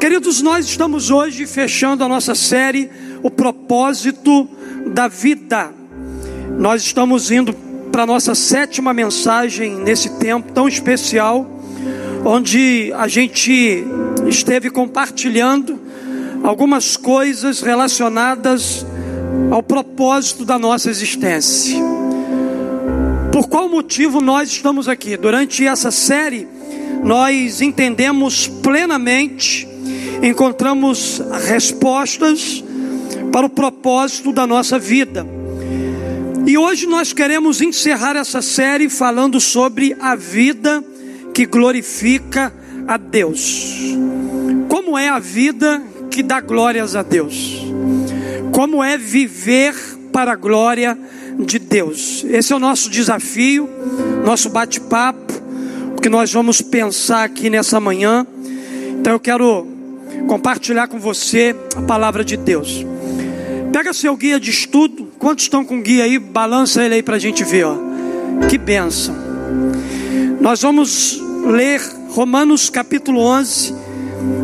Queridos, nós estamos hoje fechando a nossa série O Propósito da Vida. Nós estamos indo para a nossa sétima mensagem nesse tempo tão especial, onde a gente esteve compartilhando algumas coisas relacionadas ao propósito da nossa existência. Por qual motivo nós estamos aqui? Durante essa série, nós entendemos plenamente, encontramos respostas para o propósito da nossa vida. E hoje nós queremos encerrar essa série falando sobre a vida que glorifica a Deus. Como é a vida que dá glórias a Deus? Como é viver para a glória de Deus? Esse é o nosso desafio, nosso bate-papo, que nós vamos pensar aqui nessa manhã. Então eu quero compartilhar com você a palavra de Deus. Pega seu guia de estudo. Quantos estão com guia aí? Balança ele aí para a gente ver. Ó. Que benção. Nós vamos ler Romanos capítulo 11,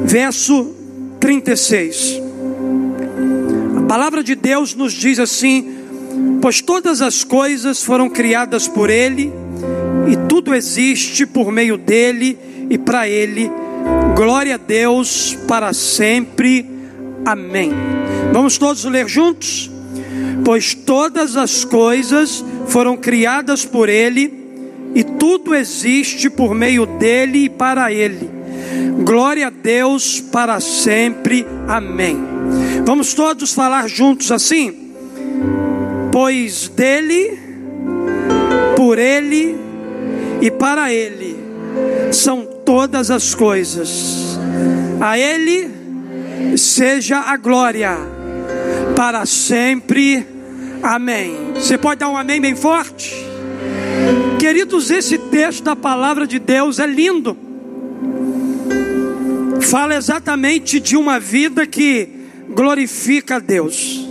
verso 36. A palavra de Deus nos diz assim: Pois todas as coisas foram criadas por Ele, e tudo existe por meio dele e para Ele. Glória a Deus para sempre. Amém. Vamos todos ler juntos? Pois todas as coisas foram criadas por Ele, e tudo existe por meio dele e para Ele. Glória a Deus para sempre. Amém. Vamos todos falar juntos assim? Pois dele, por ele e para ele são todas as coisas. A ele seja a glória para sempre. Amém. Você pode dar um amém bem forte? Queridos, esse texto da palavra de Deus é lindo fala exatamente de uma vida que glorifica a Deus.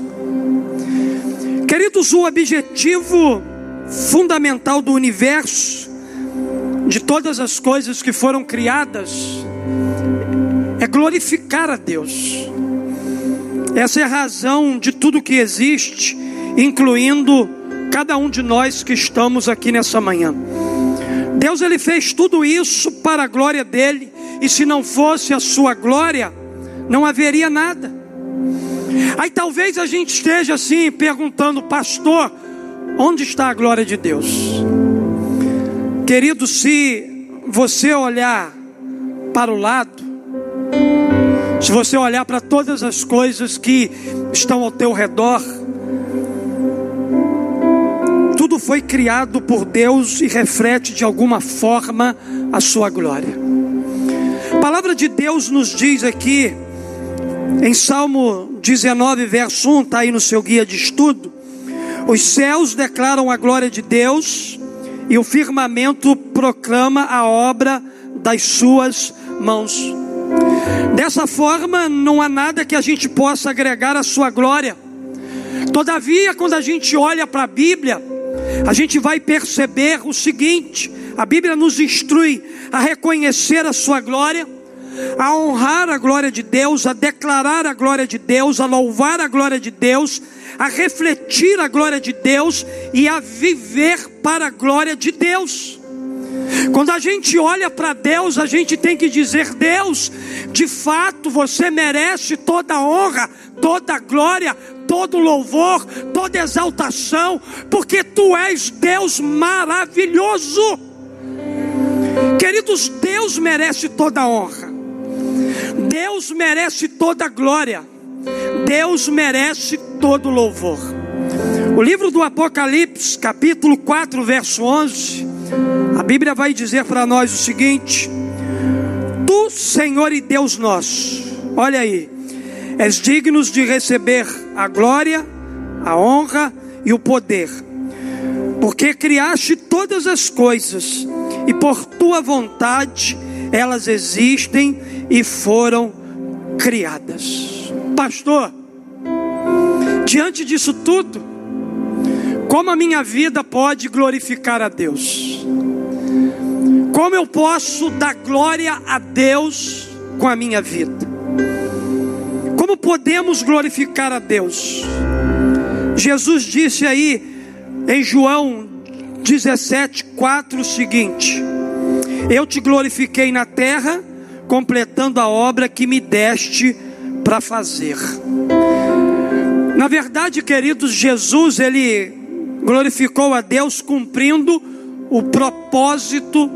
Queridos, o objetivo fundamental do universo, de todas as coisas que foram criadas, é glorificar a Deus. Essa é a razão de tudo que existe, incluindo cada um de nós que estamos aqui nessa manhã. Deus ele fez tudo isso para a glória dele e se não fosse a sua glória, não haveria nada. Aí talvez a gente esteja assim perguntando, pastor, onde está a glória de Deus? Querido, se você olhar para o lado, se você olhar para todas as coisas que estão ao teu redor, tudo foi criado por Deus e reflete de alguma forma a sua glória. Palavra de Deus nos diz aqui, em Salmo 19, verso 1, está aí no seu guia de estudo: os céus declaram a glória de Deus, e o firmamento proclama a obra das suas mãos. Dessa forma, não há nada que a gente possa agregar à sua glória. Todavia, quando a gente olha para a Bíblia, a gente vai perceber o seguinte: a Bíblia nos instrui a reconhecer a sua glória, a honrar a glória de Deus, a declarar a glória de Deus, a louvar a glória de Deus, a refletir a glória de Deus e a viver para a glória de Deus. Quando a gente olha para Deus, a gente tem que dizer: Deus, de fato você merece toda honra, toda glória, todo louvor, toda exaltação, porque tu és Deus maravilhoso. Queridos, Deus merece toda honra. Deus merece toda glória, Deus merece todo louvor. O livro do Apocalipse, capítulo 4, verso 11, a Bíblia vai dizer para nós o seguinte: Tu, Senhor e Deus nosso, olha aí, és dignos de receber a glória, a honra e o poder, porque criaste todas as coisas e por tua vontade elas existem e foram criadas. Pastor, diante disso tudo, como a minha vida pode glorificar a Deus? Como eu posso dar glória a Deus com a minha vida? Como podemos glorificar a Deus? Jesus disse aí em João 17, 4 o seguinte: Eu te glorifiquei na terra, completando a obra que me deste para fazer. Na verdade, queridos, Jesus ele glorificou a Deus cumprindo o propósito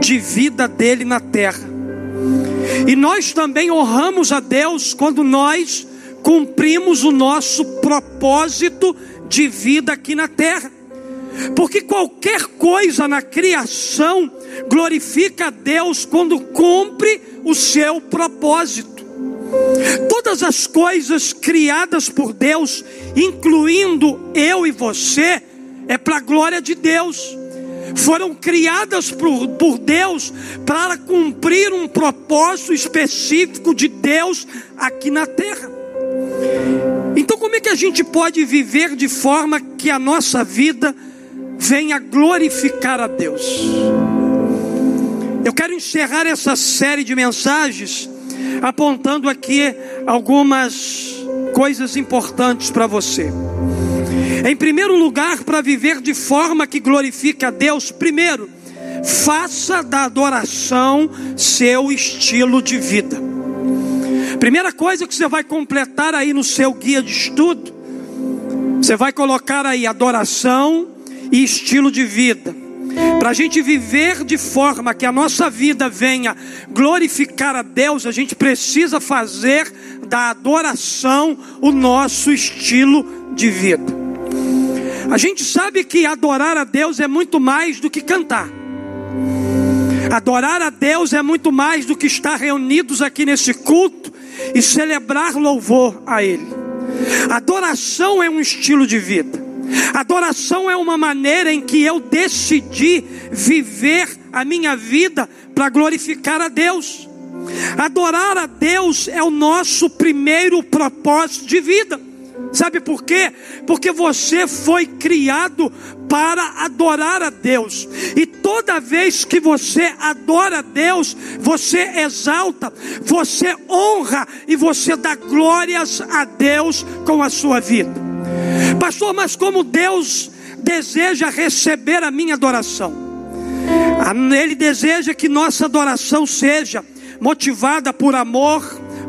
de vida dele na terra. E nós também honramos a Deus quando nós cumprimos o nosso propósito de vida aqui na terra. Porque qualquer coisa na criação glorifica a Deus quando cumpre o seu propósito. Todas as coisas criadas por Deus, incluindo eu e você, é para a glória de Deus foram criadas por, por Deus para cumprir um propósito específico de Deus aqui na terra. Então, como é que a gente pode viver de forma que a nossa vida venha glorificar a Deus? Eu quero encerrar essa série de mensagens apontando aqui algumas coisas importantes para você. Em primeiro lugar, para viver de forma que glorifique a Deus, primeiro, faça da adoração seu estilo de vida. Primeira coisa que você vai completar aí no seu guia de estudo, você vai colocar aí adoração e estilo de vida. Para a gente viver de forma que a nossa vida venha glorificar a Deus, a gente precisa fazer da adoração o nosso estilo de vida. A gente sabe que adorar a Deus é muito mais do que cantar. Adorar a Deus é muito mais do que estar reunidos aqui nesse culto e celebrar louvor a Ele. Adoração é um estilo de vida. Adoração é uma maneira em que eu decidi viver a minha vida para glorificar a Deus. Adorar a Deus é o nosso primeiro propósito de vida. Sabe por quê? Porque você foi criado para adorar a Deus. E toda vez que você adora a Deus, você exalta, você honra e você dá glórias a Deus com a sua vida. Pastor, mas como Deus deseja receber a minha adoração? Ele deseja que nossa adoração seja motivada por amor,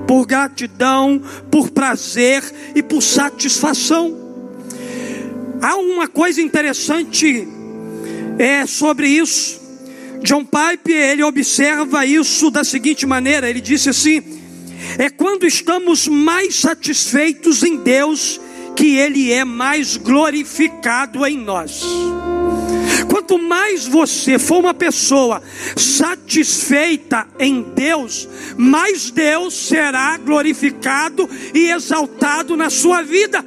por gratidão, por prazer e por satisfação. Há uma coisa interessante é sobre isso. John Pipe ele observa isso da seguinte maneira. Ele disse assim: é quando estamos mais satisfeitos em Deus que Ele é mais glorificado em nós. Quanto mais você for uma pessoa satisfeita em Deus, mais Deus será glorificado e exaltado na sua vida.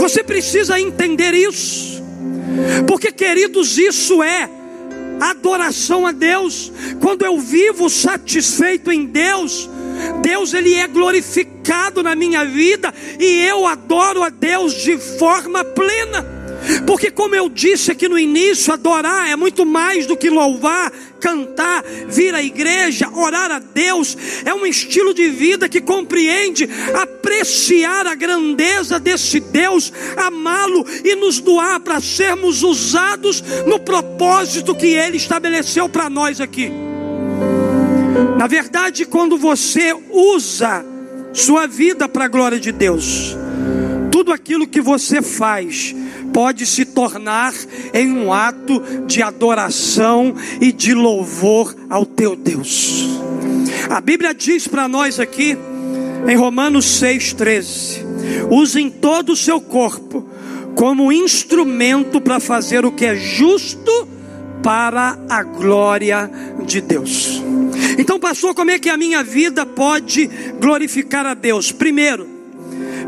Você precisa entender isso, porque, queridos, isso é adoração a Deus. Quando eu vivo satisfeito em Deus, Deus ele é glorificado na minha vida e eu adoro a Deus de forma plena. Porque, como eu disse aqui no início, adorar é muito mais do que louvar, cantar, vir à igreja, orar a Deus. É um estilo de vida que compreende apreciar a grandeza desse Deus, amá-lo e nos doar para sermos usados no propósito que Ele estabeleceu para nós aqui. Na verdade, quando você usa sua vida para a glória de Deus, tudo aquilo que você faz pode se tornar em um ato de adoração e de louvor ao teu Deus. A Bíblia diz para nós aqui, em Romanos 6,13: usem todo o seu corpo como instrumento para fazer o que é justo para a glória de Deus. Então, pastor, como é que a minha vida pode glorificar a Deus? Primeiro,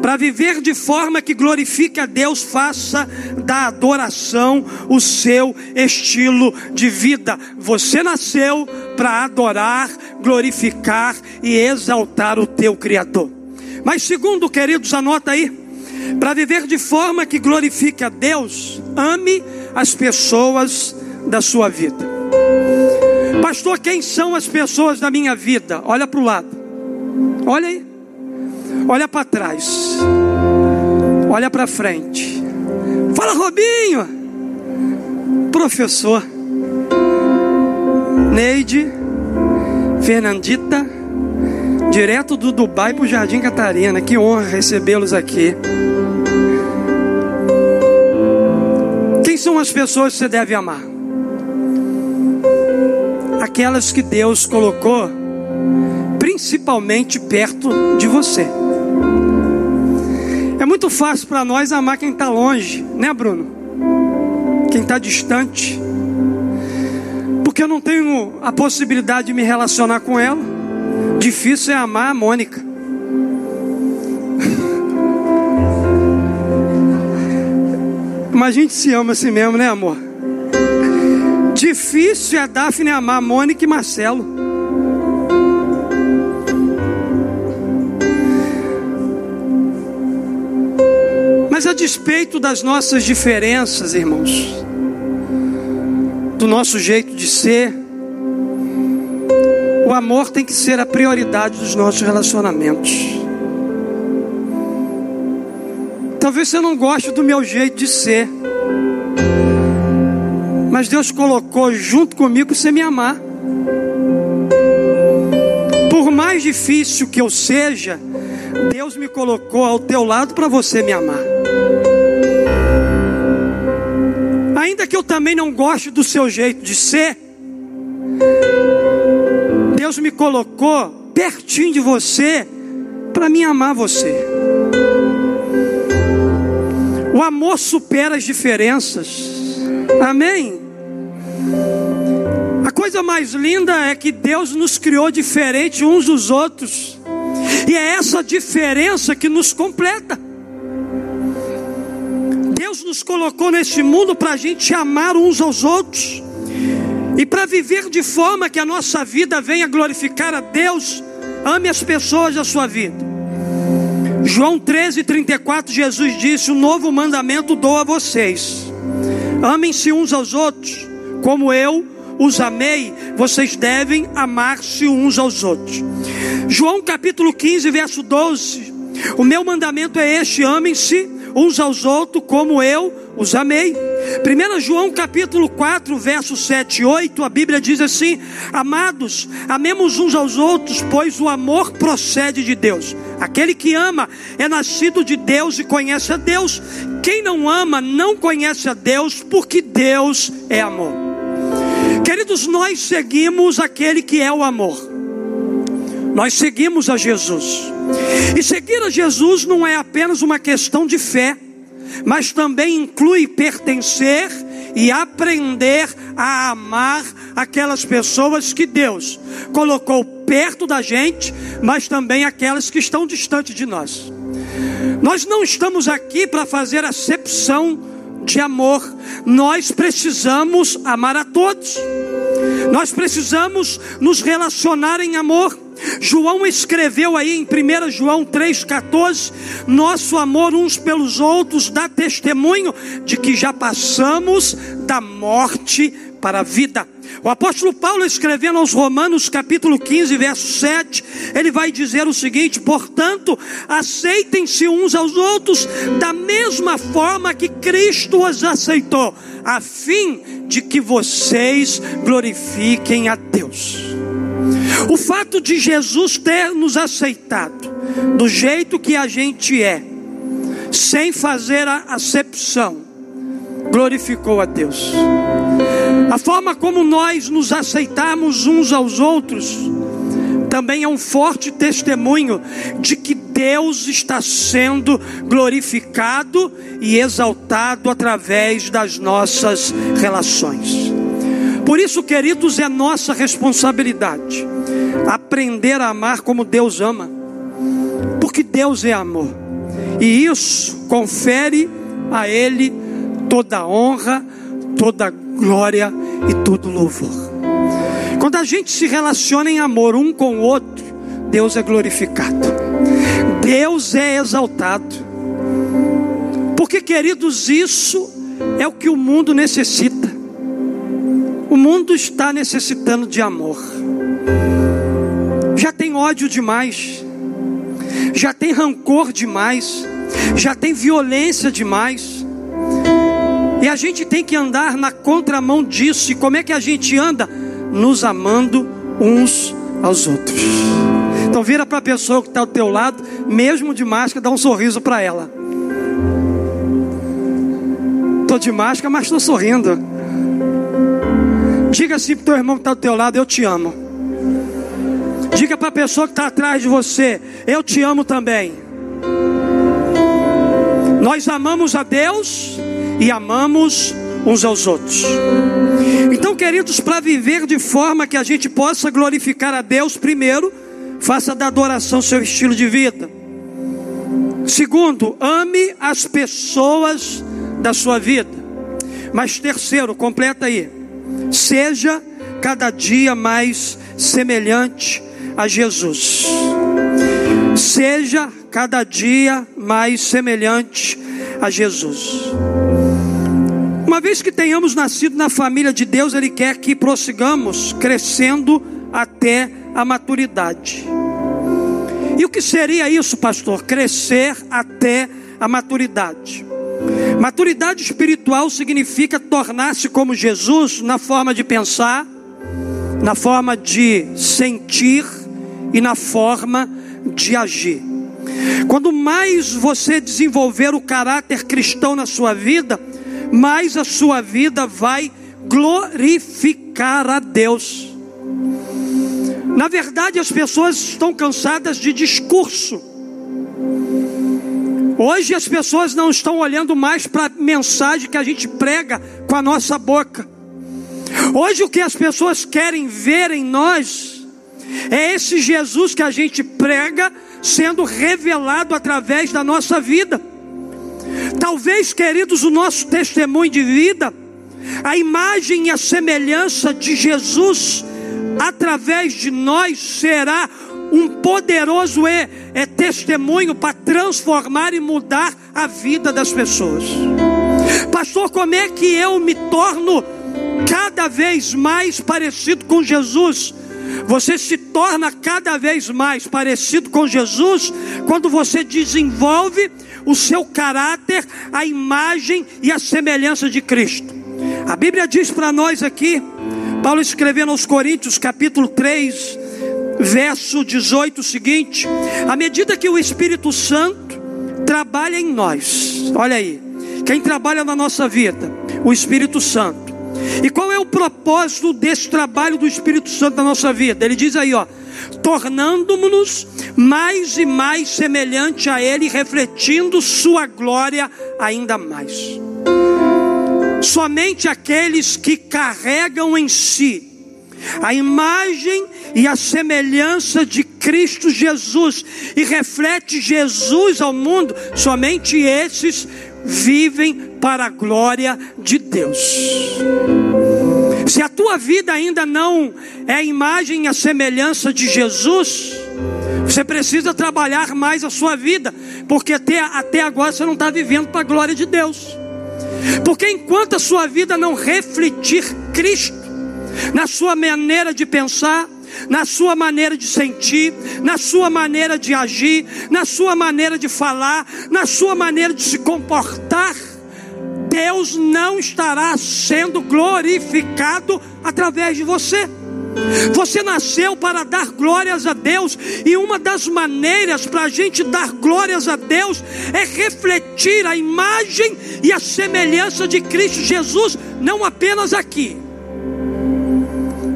para viver de forma que glorifique a Deus, faça da adoração o seu estilo de vida. Você nasceu para adorar, glorificar e exaltar o teu Criador. Mas, segundo, queridos, anota aí: para viver de forma que glorifique a Deus, ame as pessoas da sua vida. Pastor, quem são as pessoas da minha vida? Olha para o lado. Olha aí. Olha para trás. Olha para frente. Fala, Robinho. Professor. Neide. Fernandita. Direto do Dubai para o Jardim Catarina. Que honra recebê-los aqui. Quem são as pessoas que você deve amar? Aquelas que Deus colocou principalmente perto de você. É muito fácil para nós amar quem está longe, né, Bruno? Quem está distante. Porque eu não tenho a possibilidade de me relacionar com ela. Difícil é amar a Mônica. Mas a gente se ama assim mesmo, né, amor? Difícil é Daphne amar Mônica e Marcelo. Mas a despeito das nossas diferenças, irmãos, do nosso jeito de ser, o amor tem que ser a prioridade dos nossos relacionamentos. Talvez você não goste do meu jeito de ser, mas Deus colocou junto comigo você me amar. Por mais difícil que eu seja, Deus me colocou ao teu lado para você me amar. Ainda que eu também não goste do seu jeito de ser, Deus me colocou pertinho de você para me amar você. O amor supera as diferenças. Amém. Coisa mais linda é que Deus nos criou diferente uns dos outros. E é essa diferença que nos completa. Deus nos colocou neste mundo para a gente amar uns aos outros e para viver de forma que a nossa vida venha glorificar a Deus. Ame as pessoas da sua vida. João 13, 34, Jesus disse: O novo mandamento dou a vocês. Amem-se uns aos outros, como eu os amei, vocês devem amar-se uns aos outros. João capítulo 15, verso 12: O meu mandamento é este: amem-se uns aos outros como eu os amei. 1 João capítulo 4, versos 7 e 8, a Bíblia diz assim: Amados, amemos uns aos outros, pois o amor procede de Deus. Aquele que ama é nascido de Deus e conhece a Deus. Quem não ama não conhece a Deus, porque Deus é amor. Queridos, nós seguimos aquele que é o amor. Nós seguimos a Jesus. E seguir a Jesus não é apenas uma questão de fé, mas também inclui pertencer e aprender a amar aquelas pessoas que Deus colocou perto da gente, mas também aquelas que estão distante de nós. Nós não estamos aqui para fazer acepção de amor, nós precisamos amar a todos, nós precisamos nos relacionar em amor. João escreveu aí em 1 João 3,14: Nosso amor uns pelos outros dá testemunho de que já passamos da morte para a vida. O apóstolo Paulo, escrevendo aos Romanos, capítulo 15, verso 7, ele vai dizer o seguinte: portanto, aceitem-se uns aos outros da mesma forma que Cristo os aceitou, a fim de que vocês glorifiquem a Deus. O fato de Jesus ter nos aceitado do jeito que a gente é, sem fazer a acepção, glorificou a Deus. A forma como nós nos aceitamos uns aos outros também é um forte testemunho de que Deus está sendo glorificado e exaltado através das nossas relações. Por isso, queridos, é nossa responsabilidade aprender a amar como Deus ama, porque Deus é amor, e isso confere a Ele toda honra, toda glória e todo louvor. Quando a gente se relaciona em amor um com o outro, Deus é glorificado, Deus é exaltado, porque, queridos, isso é o que o mundo necessita. O mundo está necessitando de amor. Já tem ódio demais. já tem rancor demais, já tem violência demais. E a gente tem que andar na contramão disso. E como é que a gente anda? Nos amando uns aos outros. Então vira para a pessoa que está ao teu lado, mesmo de máscara, dá um sorriso para ela. Estou de máscara, mas estou sorrindo. Diga assim para o teu irmão que está ao teu lado, eu te amo. Diga para a pessoa que está atrás de você, eu te amo também. Nós amamos a Deus e amamos uns aos outros. Então, queridos, para viver de forma que a gente possa glorificar a Deus, primeiro, faça da adoração seu estilo de vida. Segundo, ame as pessoas da sua vida. Mas terceiro, completa aí. Seja cada dia mais semelhante a Jesus. Seja cada dia mais semelhante a Jesus. Uma vez que tenhamos nascido na família de Deus, Ele quer que prossigamos crescendo até a maturidade. E o que seria isso, pastor? Crescer até a maturidade. Maturidade espiritual significa tornar-se como Jesus na forma de pensar, na forma de sentir e na forma de agir. Quando mais você desenvolver o caráter cristão na sua vida, mais a sua vida vai glorificar a Deus. Na verdade, as pessoas estão cansadas de discurso. Hoje as pessoas não estão olhando mais para a mensagem que a gente prega com a nossa boca. Hoje o que as pessoas querem ver em nós é esse Jesus que a gente prega sendo revelado através da nossa vida. Talvez, queridos, o nosso testemunho de vida, a imagem e a semelhança de Jesus através de nós será um poderoso é, é testemunho para transformar e mudar a vida das pessoas. Pastor, como é que eu me torno cada vez mais parecido com Jesus? Você se torna cada vez mais parecido com Jesus quando você desenvolve o seu caráter, a imagem e a semelhança de Cristo. A Bíblia diz para nós aqui, Paulo escrevendo aos Coríntios, capítulo 3, verso 18, o seguinte: à medida que o Espírito Santo trabalha em nós, olha aí, quem trabalha na nossa vida? O Espírito Santo. E qual é o propósito desse trabalho do Espírito Santo na nossa vida? Ele diz aí, ó, tornando-nos mais e mais semelhante a Ele, refletindo Sua glória ainda mais. Somente aqueles que carregam em si a imagem e a semelhança de Cristo Jesus e reflete Jesus ao mundo, somente esses vivem para a glória de Deus. Se a tua vida ainda não é a imagem e a semelhança de Jesus, você precisa trabalhar mais a sua vida, porque até, até agora você não está vivendo para a glória de Deus. Porque enquanto a sua vida não refletir Cristo, na sua maneira de pensar, na sua maneira de sentir, na sua maneira de agir, na sua maneira de falar, na sua maneira de se comportar, Deus não estará sendo glorificado através de você. Você nasceu para dar glórias a Deus, e uma das maneiras para a gente dar glórias a Deus é refletir a imagem e a semelhança de Cristo Jesus, não apenas aqui,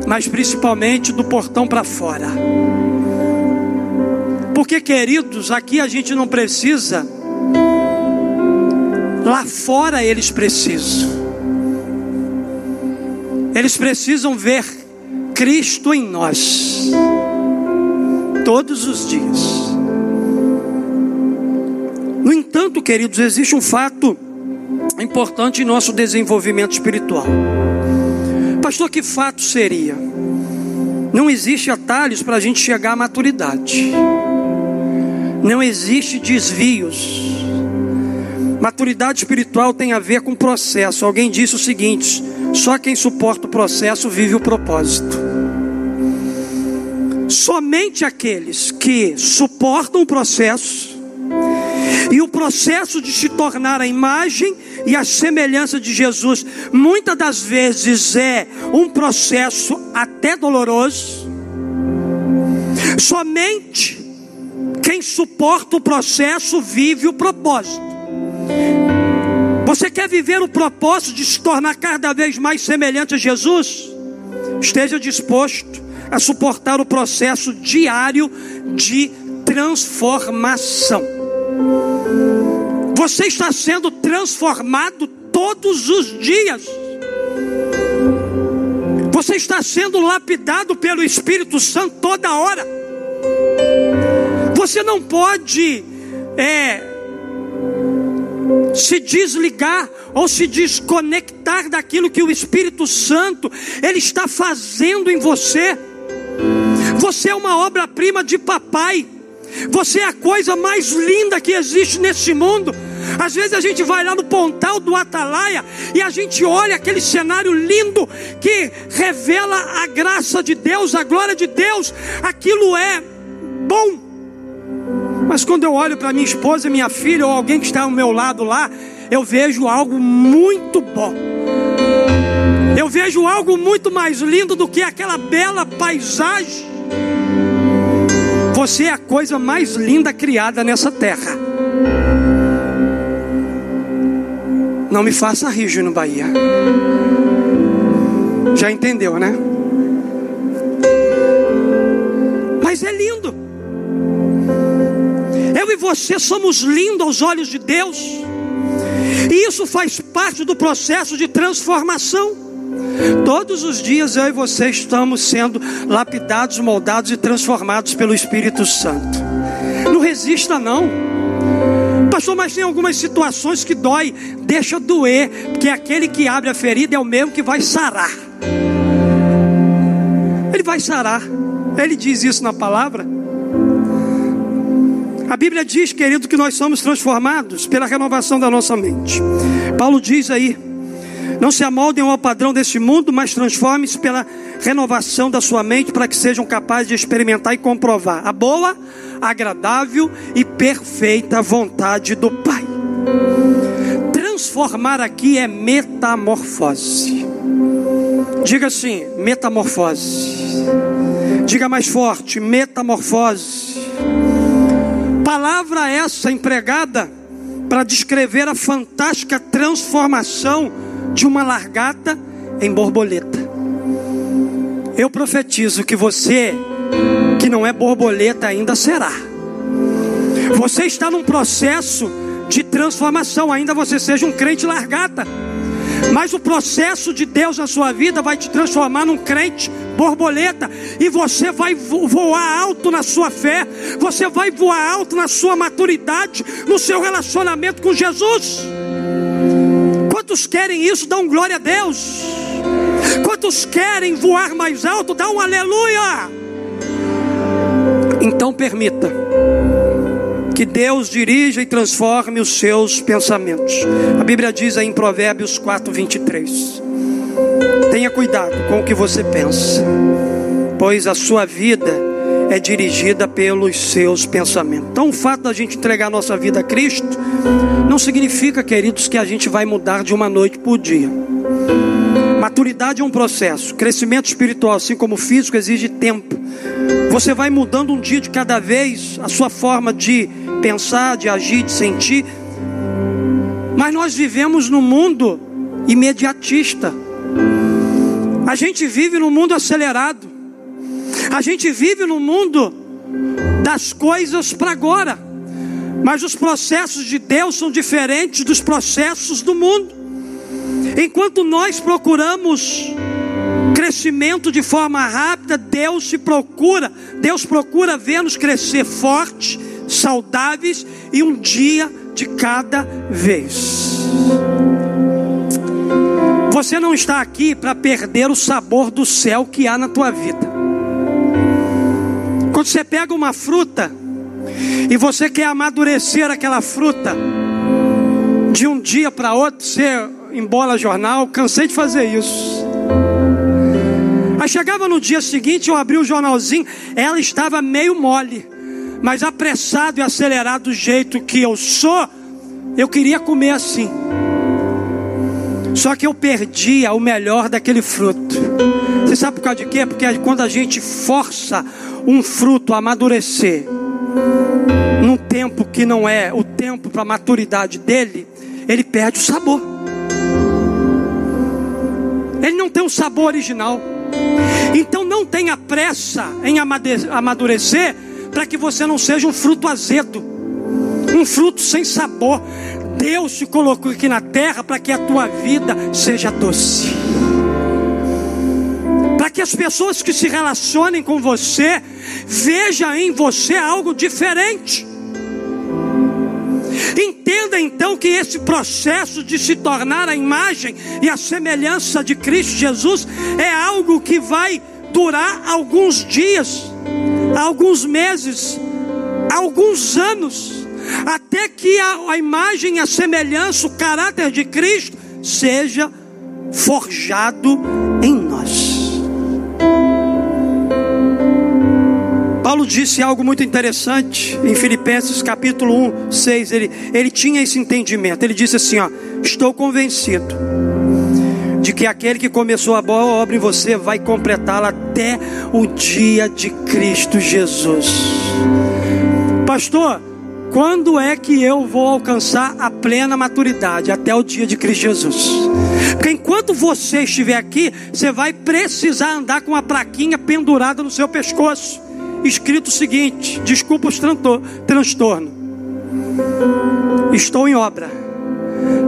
mas principalmente do portão para fora. Porque, queridos, aqui a gente não precisa, lá fora eles precisam. Eles precisam ver Cristo em nós, todos os dias. No entanto, queridos, existe um fato importante em nosso desenvolvimento espiritual. Pastor, que fato seria? Não existe atalhos para a gente chegar à maturidade. Não existe desvios. Maturidade espiritual tem a ver com processo. Alguém disse o seguinte: só quem suporta o processo vive o propósito. Somente aqueles que suportam o processo e o processo de se tornar a imagem e a semelhança de Jesus, muitas das vezes é um processo até doloroso. Somente quem suporta o processo vive o propósito. Você quer viver o propósito de se tornar cada vez mais semelhante a Jesus? Esteja disposto a suportar o processo diário de transformação. Você está sendo transformado todos os dias. Você está sendo lapidado pelo Espírito Santo toda hora. Você não pode é, se desligar ou se desconectar daquilo que o Espírito Santo ele está fazendo em você. Você é uma obra-prima de papai. Você é a coisa mais linda que existe nesse mundo. Às vezes a gente vai lá no pontal do Atalaia e a gente olha aquele cenário lindo que revela a graça de Deus, a glória de Deus. Aquilo é bom. Mas quando eu olho para minha esposa, minha filha ou alguém que está ao meu lado lá, eu vejo algo muito bom. Eu vejo algo muito mais lindo do que aquela bela paisagem. Você é a coisa mais linda criada nessa terra. Não me faça rir, no Bahia. Já entendeu, né? Mas é lindo. E você somos lindos aos olhos de Deus. E isso faz parte do processo de transformação. Todos os dias eu e você estamos sendo lapidados, moldados e transformados pelo Espírito Santo. Não resista não. Pastor, mas tem algumas situações que dói, deixa doer, porque aquele que abre a ferida é o mesmo que vai sarar. Ele vai sarar. Ele diz isso na palavra. A Bíblia diz, querido, que nós somos transformados pela renovação da nossa mente. Paulo diz aí: não se amoldem ao padrão deste mundo, mas transformem-se pela renovação da sua mente para que sejam capazes de experimentar e comprovar a boa, agradável e perfeita vontade do Pai. Transformar aqui é metamorfose. Diga assim: metamorfose. Diga mais forte: metamorfose palavra essa empregada para descrever a fantástica transformação de uma largata em borboleta. Eu profetizo que você, que não é borboleta ainda, será. Você está num processo de transformação, ainda você seja um crente largata. Mas o processo de Deus na sua vida vai te transformar num crente borboleta, e você vai voar alto na sua fé, você vai voar alto na sua maturidade, no seu relacionamento com Jesus. Quantos querem isso? Dão glória a Deus. Quantos querem voar mais alto? Dá um aleluia. Então permita que Deus dirija e transforme os seus pensamentos. A Bíblia diz aí em Provérbios 4, 23. Tenha cuidado com o que você pensa, pois a sua vida é dirigida pelos seus pensamentos. Então, o fato da gente entregar a nossa vida a Cristo não significa, queridos, que a gente vai mudar de uma noite por dia. Maturidade é um processo, crescimento espiritual, assim como físico, exige tempo. Você vai mudando um dia de cada vez a sua forma de pensar, de agir, de sentir. Mas nós vivemos num mundo imediatista. A gente vive num mundo acelerado. A gente vive no mundo das coisas para agora. Mas os processos de Deus são diferentes dos processos do mundo. Enquanto nós procuramos crescimento de forma rápida, Deus se procura, Deus procura ver-nos crescer fortes, saudáveis e um dia de cada vez. Você não está aqui para perder o sabor do céu que há na tua vida. Quando você pega uma fruta e você quer amadurecer aquela fruta de um dia para outro, você embola jornal, cansei de fazer isso. Aí chegava no dia seguinte, eu abri o jornalzinho, ela estava meio mole, mas apressado e acelerado do jeito que eu sou, eu queria comer assim. Só que eu perdia o melhor daquele fruto. Você sabe por causa de quê? Porque quando a gente força um fruto a amadurecer, num tempo que não é o tempo para a maturidade dele, ele perde o sabor. Ele não tem o sabor original. Então não tenha pressa em amadurecer para que você não seja um fruto azedo, um fruto sem sabor. Deus te colocou aqui na terra para que a tua vida seja doce. Para que as pessoas que se relacionem com você vejam em você algo diferente. Entenda então que esse processo de se tornar a imagem e a semelhança de Cristo Jesus é algo que vai durar alguns dias, alguns meses, alguns anos até que a, a imagem, a semelhança, o caráter de Cristo seja forjado em nós. Paulo disse algo muito interessante em Filipenses capítulo 1, 6. Ele, ele tinha esse entendimento. Ele disse assim: ó, Estou convencido de que aquele que começou a boa obra em você vai completá-la até o dia de Cristo Jesus. Pastor, quando é que eu vou alcançar a plena maturidade? Até o dia de Cristo Jesus. Porque enquanto você estiver aqui, você vai precisar andar com uma plaquinha pendurada no seu pescoço, escrito o seguinte: desculpa os transtorno. Estou em obra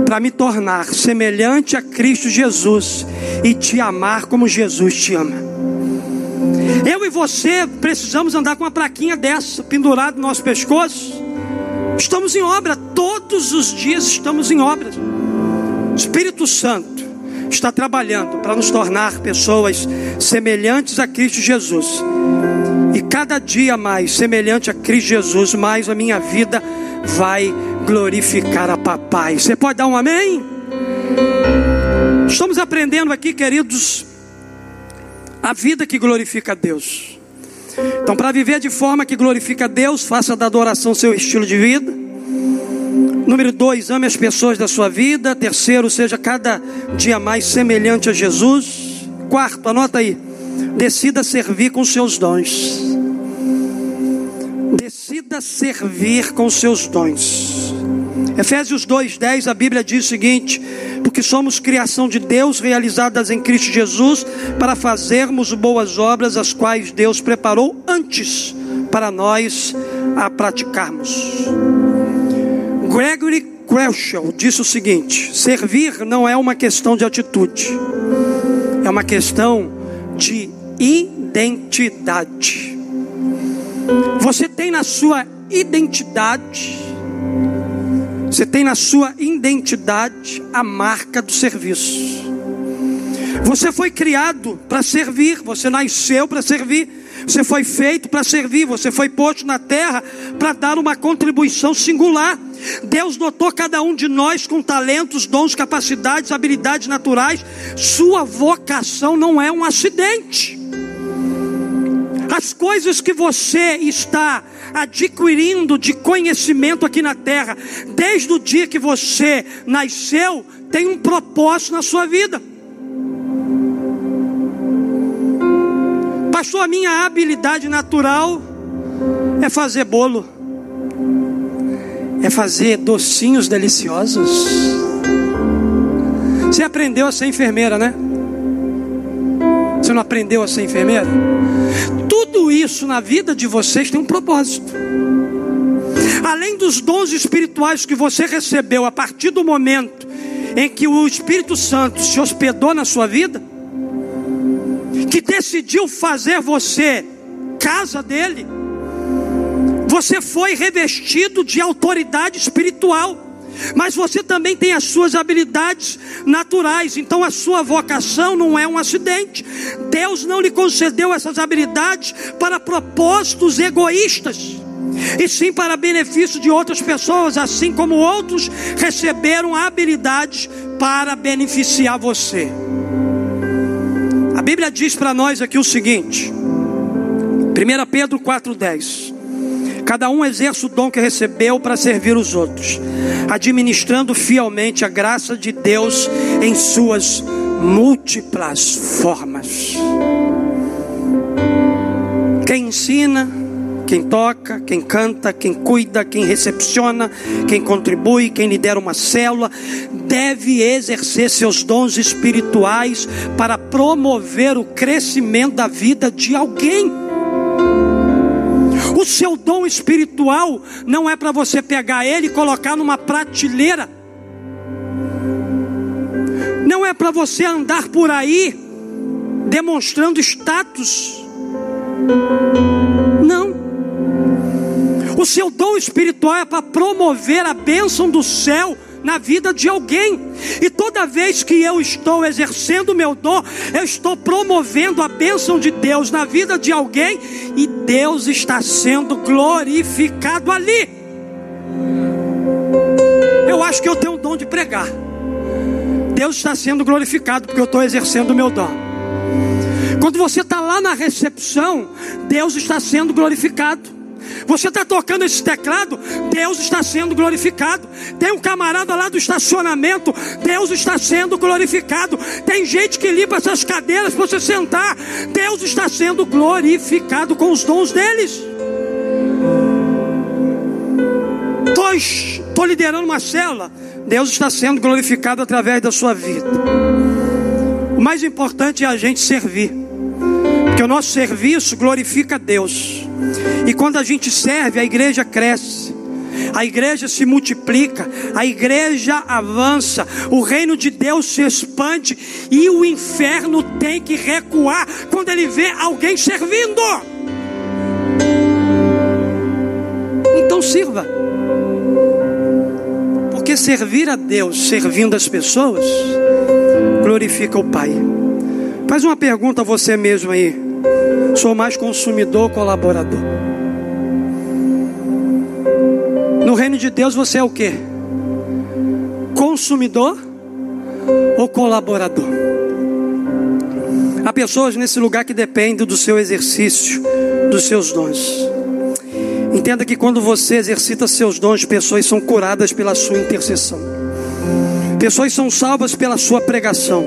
para me tornar semelhante a Cristo Jesus e te amar como Jesus te ama. Eu e você precisamos andar com uma plaquinha dessa pendurada no nosso pescoço Estamos em obra, todos os dias estamos em obra. O Espírito Santo está trabalhando para nos tornar pessoas semelhantes a Cristo Jesus. E cada dia mais semelhante a Cristo Jesus, mais a minha vida vai glorificar a papai. Você pode dar um amém? Estamos aprendendo aqui, queridos, a vida que glorifica a Deus. Então, para viver de forma que glorifica a Deus, faça da adoração seu estilo de vida. Número dois, ame as pessoas da sua vida. Terceiro, seja cada dia mais semelhante a Jesus. Quarto, anota aí. Decida servir com seus dons. Decida servir com seus dons. Efésios 2:10, a Bíblia diz o seguinte: porque somos criação de Deus, realizadas em Cristo Jesus, para fazermos boas obras, as quais Deus preparou antes para nós a praticarmos. Gregory Kreshel disse o seguinte: servir não é uma questão de atitude, é uma questão de identidade. Você tem na sua identidade, você tem na sua identidade a marca do serviço. Você foi criado para servir, você nasceu para servir. Você foi feito para servir, você foi posto na terra para dar uma contribuição singular. Deus dotou cada um de nós com talentos, dons, capacidades, habilidades naturais. Sua vocação não é um acidente. As coisas que você está adquirindo de conhecimento aqui na terra, desde o dia que você nasceu, tem um propósito na sua vida. Pastor, a minha habilidade natural é fazer bolo, é fazer docinhos deliciosos. Você aprendeu a ser enfermeira, né? Você não aprendeu a ser enfermeira? Isso na vida de vocês tem um propósito. Além dos dons espirituais que você recebeu a partir do momento em que o Espírito Santo se hospedou na sua vida, que decidiu fazer você casa dele, você foi revestido de autoridade espiritual. Mas você também tem as suas habilidades naturais, então a sua vocação não é um acidente. Deus não lhe concedeu essas habilidades para propósitos egoístas, e sim para benefício de outras pessoas, assim como outros receberam habilidades para beneficiar você. Bíblia diz para nós aqui o seguinte: 1 Pedro 4,10. Cada um exerce o dom que recebeu para servir os outros, administrando fielmente a graça de Deus em suas múltiplas formas. Quem ensina, quem toca, quem canta, quem cuida, quem recepciona, quem contribui, quem lidera uma célula, deve exercer seus dons espirituais para promover o crescimento da vida de alguém. O seu dom espiritual não é para você pegar ele e colocar numa prateleira. Não é para você andar por aí demonstrando status. Não. O seu dom espiritual é para promover a bênção do céu na vida de alguém. E toda vez que eu estou exercendo o meu dom, eu estou promovendo a bênção de Deus na vida de alguém e Deus está sendo glorificado ali. Eu acho que eu tenho o dom de pregar. Deus está sendo glorificado porque eu estou exercendo o meu dom. Quando você está lá na recepção, Deus está sendo glorificado. Você está tocando esse teclado, Deus está sendo glorificado. Tem um camarada lá do estacionamento, Deus está sendo glorificado. Tem gente que limpa essas cadeiras para você sentar, Deus está sendo glorificado com os dons deles. Estou liderando uma célula, Deus está sendo glorificado através da sua vida. O mais importante é a gente servir, porque o nosso serviço glorifica Deus. E quando a gente serve, a igreja cresce. A igreja se multiplica, a igreja avança, o reino de Deus se expande e o inferno tem que recuar quando ele vê alguém servindo. Então sirva, porque servir a Deus servindo as pessoas glorifica o Pai. Faz uma pergunta a você mesmo aí: sou mais consumidor ou colaborador? No reino de Deus você é o que? Consumidor ou colaborador? Há pessoas nesse lugar que dependem do seu exercício, dos seus dons. Entenda que quando você exercita seus dons, pessoas são curadas pela sua intercessão. Pessoas são salvas pela sua pregação.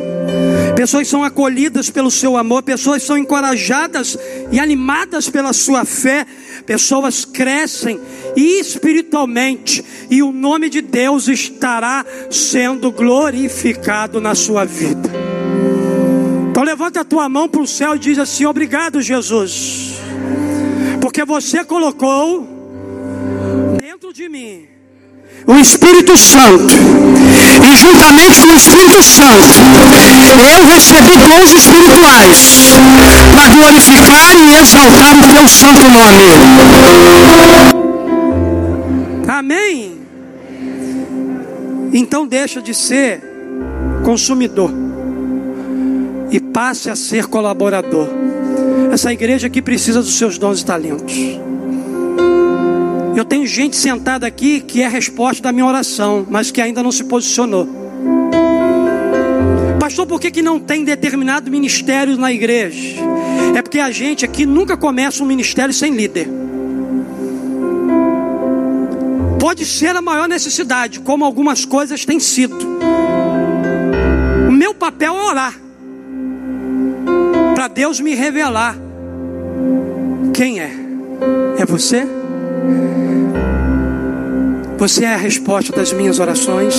Pessoas são acolhidas pelo seu amor, pessoas são encorajadas e animadas pela sua fé, pessoas crescem espiritualmente e o nome de Deus estará sendo glorificado na sua vida. Então levanta a tua mão para o céu e diz assim: Obrigado, Jesus, porque você colocou dentro de mim o Espírito Santo, e juntamente com o Espírito Santo, eu recebi dons espirituais para glorificar e exaltar o teu santo nome. Amém? Então deixa de ser consumidor e passe a ser colaborador. Essa igreja aqui precisa dos seus dons e talentos. Eu tenho gente sentada aqui que é resposta da minha oração, mas que ainda não se posicionou. Pastor, por que, que não tem determinado ministério na igreja? É porque a gente aqui nunca começa um ministério sem líder. Pode ser a maior necessidade, como algumas coisas têm sido. O meu papel é orar, para Deus me revelar quem é. É você? Você é a resposta das minhas orações.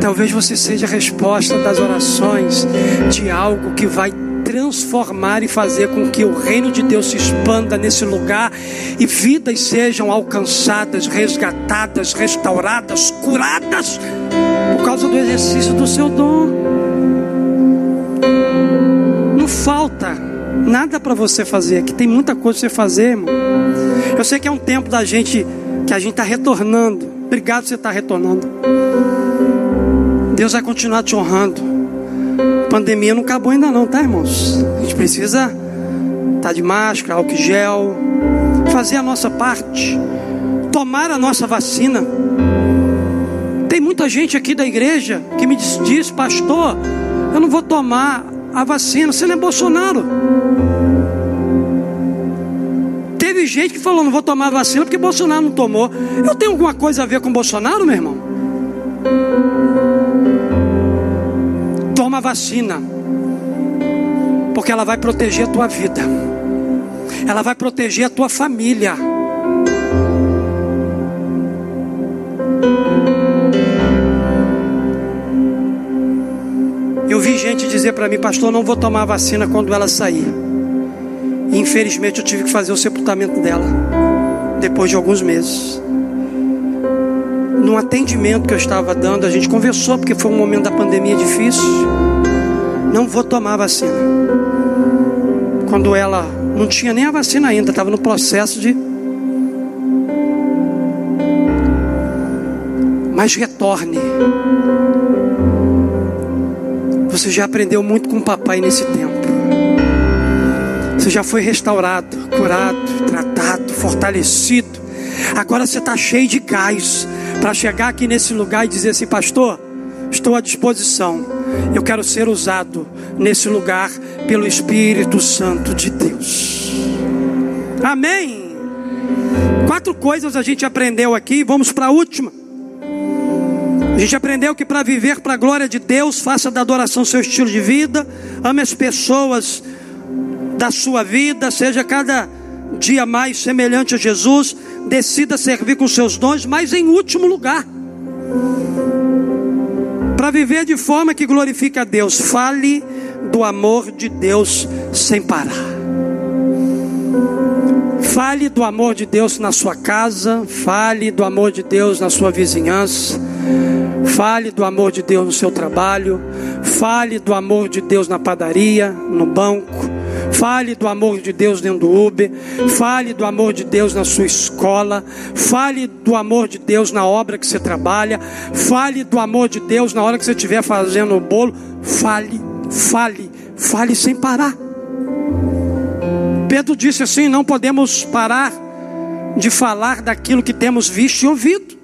Talvez você seja a resposta das orações de algo que vai transformar e fazer com que o reino de Deus se expanda nesse lugar e vidas sejam alcançadas, resgatadas, restauradas, curadas por causa do exercício do seu dom. Não falta nada para você fazer, aqui tem muita coisa para você fazer, irmão. Eu sei que é um tempo da gente que a gente está retornando. Obrigado você estar tá retornando. Deus vai continuar te honrando. A pandemia não acabou ainda não, tá, irmãos? A gente precisa estar tá de máscara, álcool gel, fazer a nossa parte, tomar a nossa vacina. Tem muita gente aqui da igreja que me diz, diz pastor, eu não vou tomar a vacina. Você não é Bolsonaro. Gente que falou: não vou tomar vacina porque Bolsonaro não tomou. Eu tenho alguma coisa a ver com Bolsonaro, meu irmão? Toma vacina, porque ela vai proteger a tua vida, ela vai proteger a tua família. Eu vi gente dizer para mim, pastor, não vou tomar vacina quando ela sair. Infelizmente eu tive que fazer o sepultamento dela depois de alguns meses. No atendimento que eu estava dando, a gente conversou porque foi um momento da pandemia difícil. Não vou tomar vacina. Quando ela não tinha nem a vacina ainda, estava no processo de mas retorne. Você já aprendeu muito com o papai nesse tempo. Você já foi restaurado, curado, tratado, fortalecido. Agora você está cheio de gás para chegar aqui nesse lugar e dizer assim, pastor, estou à disposição. Eu quero ser usado nesse lugar pelo Espírito Santo de Deus. Amém. Quatro coisas a gente aprendeu aqui, vamos para a última. A gente aprendeu que para viver para a glória de Deus, faça da adoração seu estilo de vida, ame as pessoas da sua vida, seja cada dia mais semelhante a Jesus, decida servir com seus dons, mas em último lugar, para viver de forma que glorifique a Deus, fale do amor de Deus sem parar. Fale do amor de Deus na sua casa, fale do amor de Deus na sua vizinhança Fale do amor de Deus no seu trabalho. Fale do amor de Deus na padaria, no banco. Fale do amor de Deus dentro do Uber. Fale do amor de Deus na sua escola. Fale do amor de Deus na obra que você trabalha. Fale do amor de Deus na hora que você estiver fazendo o bolo. Fale, fale, fale sem parar. Pedro disse assim: não podemos parar de falar daquilo que temos visto e ouvido.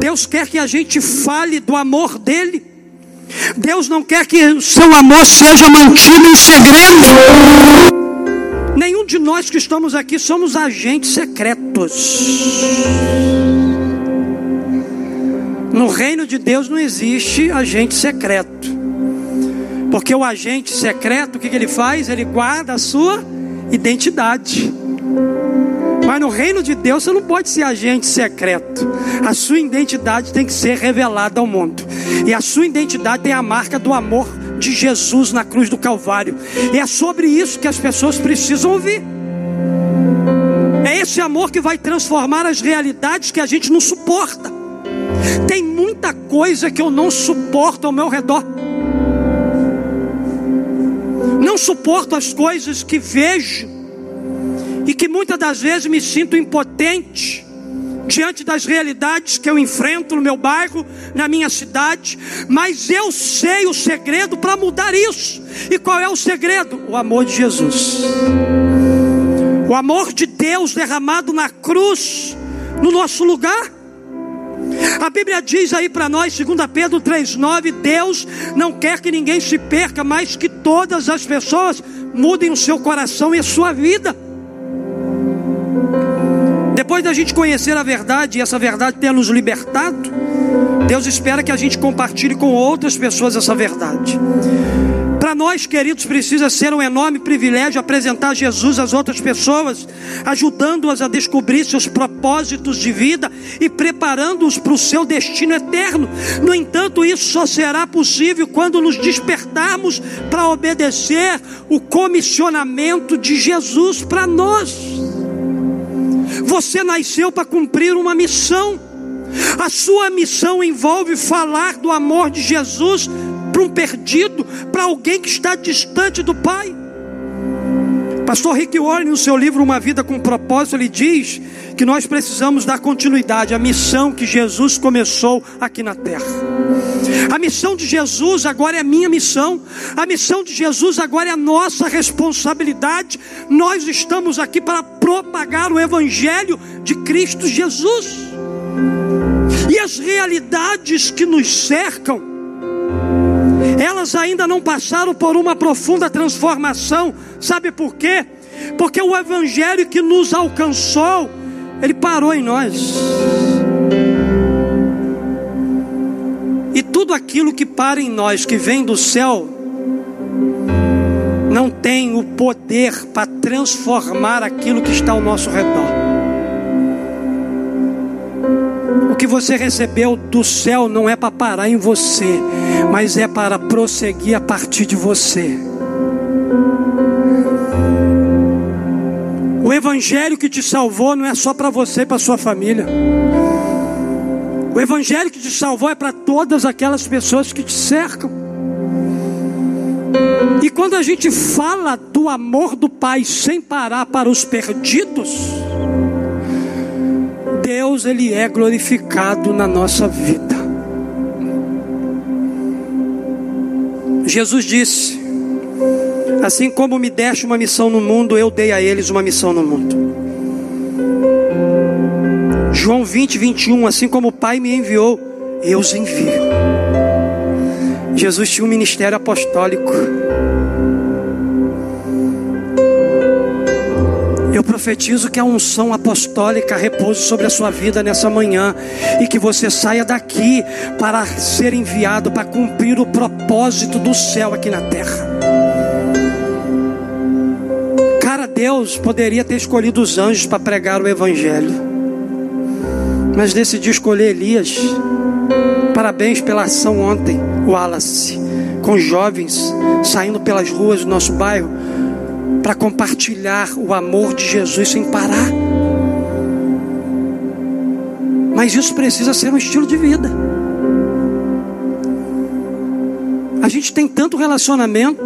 Deus quer que a gente fale do amor dele. Deus não quer que o seu amor seja mantido em segredo. Nenhum de nós que estamos aqui somos agentes secretos. No reino de Deus não existe agente secreto. Porque o agente secreto, o que, ele faz? Ele guarda a sua identidade. Mas no reino de Deus você não pode ser agente secreto. A sua identidade tem que ser revelada ao mundo. E a sua identidade tem a marca do amor de Jesus na cruz do Calvário. E é sobre isso que as pessoas precisam ouvir. É esse amor que vai transformar as realidades que a gente não suporta. Tem muita coisa que eu não suporto ao meu redor. Não suporto as coisas que vejo e que muitas das vezes me sinto impotente diante das realidades que eu enfrento no meu bairro, na minha cidade, mas eu sei o segredo para mudar isso. E qual é o segredo? O amor de Jesus. O amor de Deus derramado na cruz no nosso lugar. A Bíblia diz aí para nós, 2 Pedro 3,9: Deus não quer que ninguém se perca, mas que todas as pessoas mudem o seu coração e a sua vida. Depois da gente conhecer a verdade e essa verdade ter nos libertado, Deus espera que a gente compartilhe com outras pessoas essa verdade. Para nós, queridos, precisa ser um enorme privilégio apresentar Jesus às outras pessoas, ajudando-as a descobrir seus propósitos de vida e preparando-os para o seu destino eterno. No entanto, isso só será possível quando nos despertarmos para obedecer o comissionamento de Jesus para nós. Você nasceu para cumprir uma missão. A sua missão envolve falar do amor de Jesus para um perdido, para alguém que está distante do Pai. Pastor Rick Warren, no seu livro Uma Vida com Propósito, ele diz que nós precisamos dar continuidade à missão que Jesus começou aqui na terra. A missão de Jesus agora é minha missão, a missão de Jesus agora é a nossa responsabilidade. Nós estamos aqui para propagar o Evangelho de Cristo Jesus. E as realidades que nos cercam, elas ainda não passaram por uma profunda transformação. Sabe por quê? Porque o evangelho que nos alcançou, ele parou em nós. E tudo aquilo que para em nós, que vem do céu, não tem o poder para transformar aquilo que está ao nosso redor. O que você recebeu do céu não é para parar em você, mas é para prosseguir a partir de você. O evangelho que te salvou não é só para você e para sua família. O evangelho que te salvou é para todas aquelas pessoas que te cercam. E quando a gente fala do amor do Pai sem parar para os perdidos, Deus ele é glorificado na nossa vida. Jesus disse: Assim como me deste uma missão no mundo, eu dei a eles uma missão no mundo. João 20, 21, assim como o Pai me enviou, eu os envio. Jesus tinha um ministério apostólico. Profetizo que a unção apostólica repouse sobre a sua vida nessa manhã e que você saia daqui para ser enviado para cumprir o propósito do céu aqui na terra. Cara, Deus poderia ter escolhido os anjos para pregar o evangelho mas decidi escolher Elias. Parabéns pela ação ontem, Wallace, com jovens saindo pelas ruas do nosso bairro para compartilhar o amor de Jesus sem parar. Mas isso precisa ser um estilo de vida. A gente tem tanto relacionamento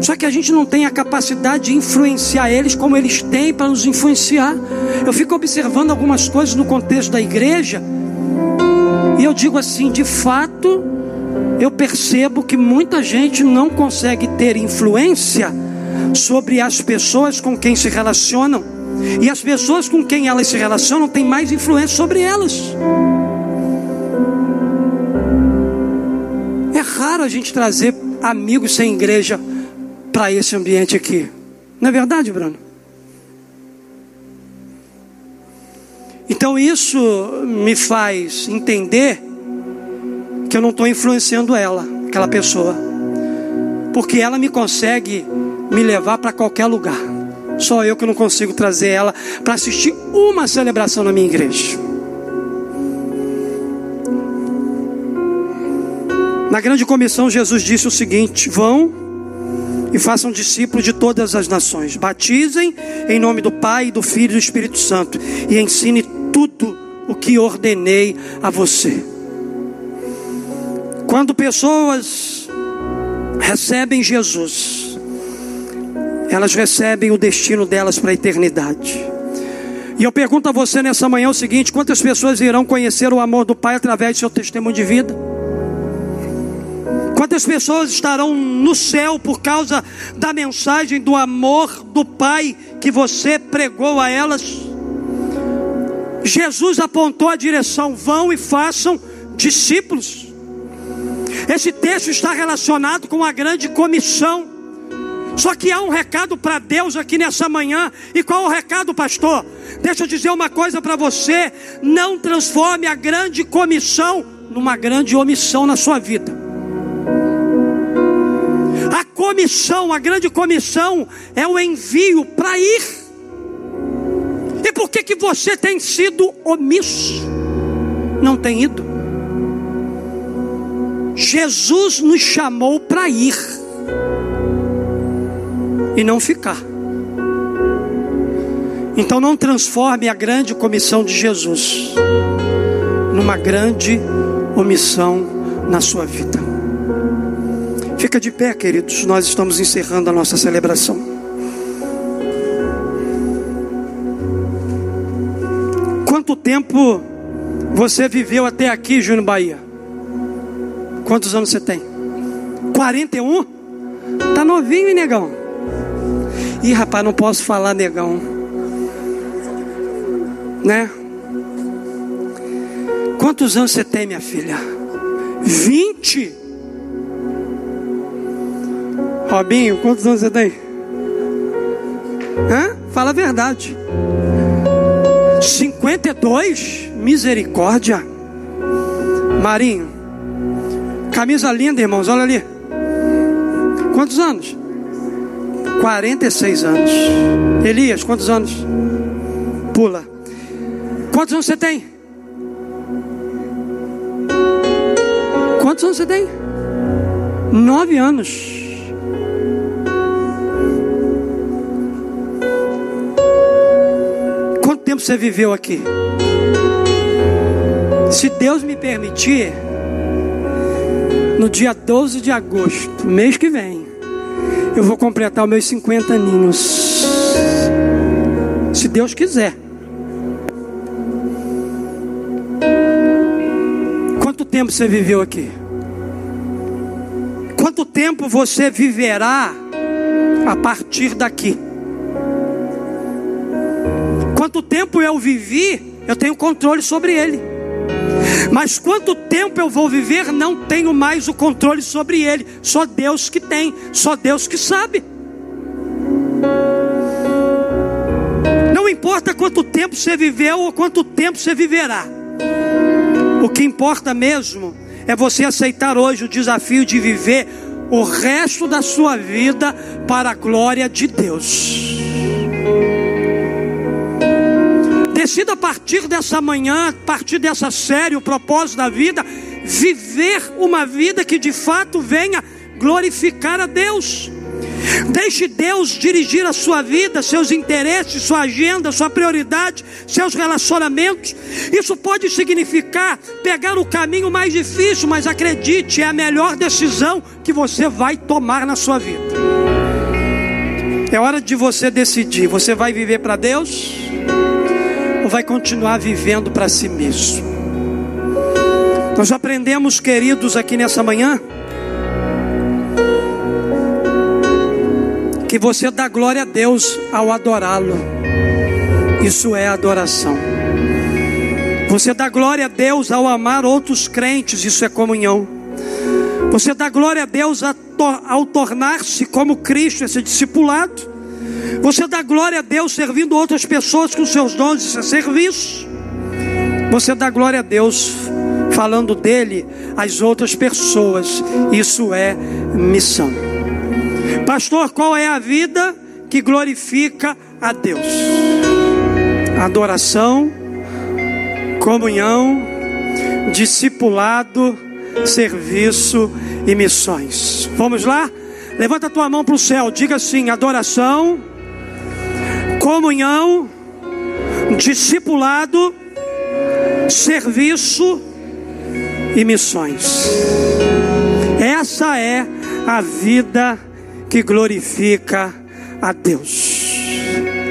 só que a gente não tem a capacidade de influenciar eles como eles têm para nos influenciar. Eu fico observando algumas coisas no contexto da igreja e eu digo assim: de fato, eu percebo que muita gente não consegue ter influência sobre as pessoas com quem se relacionam. E as pessoas com quem elas se relacionam têm mais influência sobre elas. É raro a gente trazer amigos sem igreja para esse ambiente aqui. Não é verdade, Bruno? Então isso me faz entender que eu não estou influenciando ela, aquela pessoa, porque ela me consegue me levar para qualquer lugar. Só eu que não consigo trazer ela para assistir uma celebração na minha igreja. Na grande comissão, Jesus disse o seguinte: vão e façam discípulos de todas as nações. Batizem em nome do Pai, do Filho e do Espírito Santo e ensine tudo o que ordenei a você. Quando pessoas recebem Jesus, elas recebem o destino delas para a eternidade. E eu pergunto a você nessa manhã o seguinte: quantas pessoas irão conhecer o amor do Pai através do seu testemunho de vida? Quantas pessoas estarão no céu por causa da mensagem do amor do Pai que você pregou a elas? Jesus apontou a direção: vão e façam discípulos. Esse texto está relacionado com a grande comissão. Só que há um recado para Deus aqui nessa manhã. E qual o recado, pastor? Deixa eu dizer uma coisa para você: não transforme a grande comissão numa grande omissão na sua vida comissão, a grande comissão é o envio para ir. E por que que você tem sido omisso? Não tem ido. Jesus nos chamou para ir e não ficar. Então não transforme a grande comissão de Jesus numa grande omissão na sua vida. Fica de pé, queridos, nós estamos encerrando a nossa celebração. Quanto tempo você viveu até aqui, Júnior Bahia? Quantos anos você tem? 41? Tá novinho, hein, negão? Ih, rapaz, não posso falar, negão. Né? Quantos anos você tem, minha filha? 20. Robinho, quantos anos você tem? Hã? Fala a verdade. 52? Misericórdia. Marinho. Camisa linda, irmãos, olha ali. Quantos anos? 46 anos. Elias, quantos anos? Pula. Quantos anos você tem? Quantos anos você tem? Nove anos. Quanto tempo você viveu aqui? Se Deus me permitir, no dia 12 de agosto, mês que vem, eu vou completar os meus 50 aninhos. Se Deus quiser. Quanto tempo você viveu aqui? Quanto tempo você viverá a partir daqui? Quanto tempo eu vivi, eu tenho controle sobre ele. Mas quanto tempo eu vou viver, não tenho mais o controle sobre ele. Só Deus que tem, só Deus que sabe. Não importa quanto tempo você viveu ou quanto tempo você viverá. O que importa mesmo é você aceitar hoje o desafio de viver o resto da sua vida para a glória de Deus. Decida a partir dessa manhã, a partir dessa série, o propósito da vida, viver uma vida que de fato venha glorificar a Deus. Deixe Deus dirigir a sua vida, seus interesses, sua agenda, sua prioridade, seus relacionamentos. Isso pode significar pegar o caminho mais difícil, mas acredite, é a melhor decisão que você vai tomar na sua vida. É hora de você decidir: você vai viver para Deus? Vai continuar vivendo para si mesmo? Nós aprendemos, queridos, aqui nessa manhã, que você dá glória a Deus ao adorá-lo. Isso é adoração. Você dá glória a Deus ao amar outros crentes, isso é comunhão. Você dá glória a Deus ao tornar-se como Cristo, esse discipulado. Você dá glória a Deus servindo outras pessoas com seus dons, isso é serviço. Você dá glória a Deus falando dele às outras pessoas, isso é missão. Pastor, qual é a vida que glorifica a Deus? Adoração, comunhão, discipulado, serviço e missões. Vamos lá? Levanta a tua mão para o céu, diga assim: adoração comunhão, discipulado, serviço e missões. Essa é a vida que glorifica a Deus.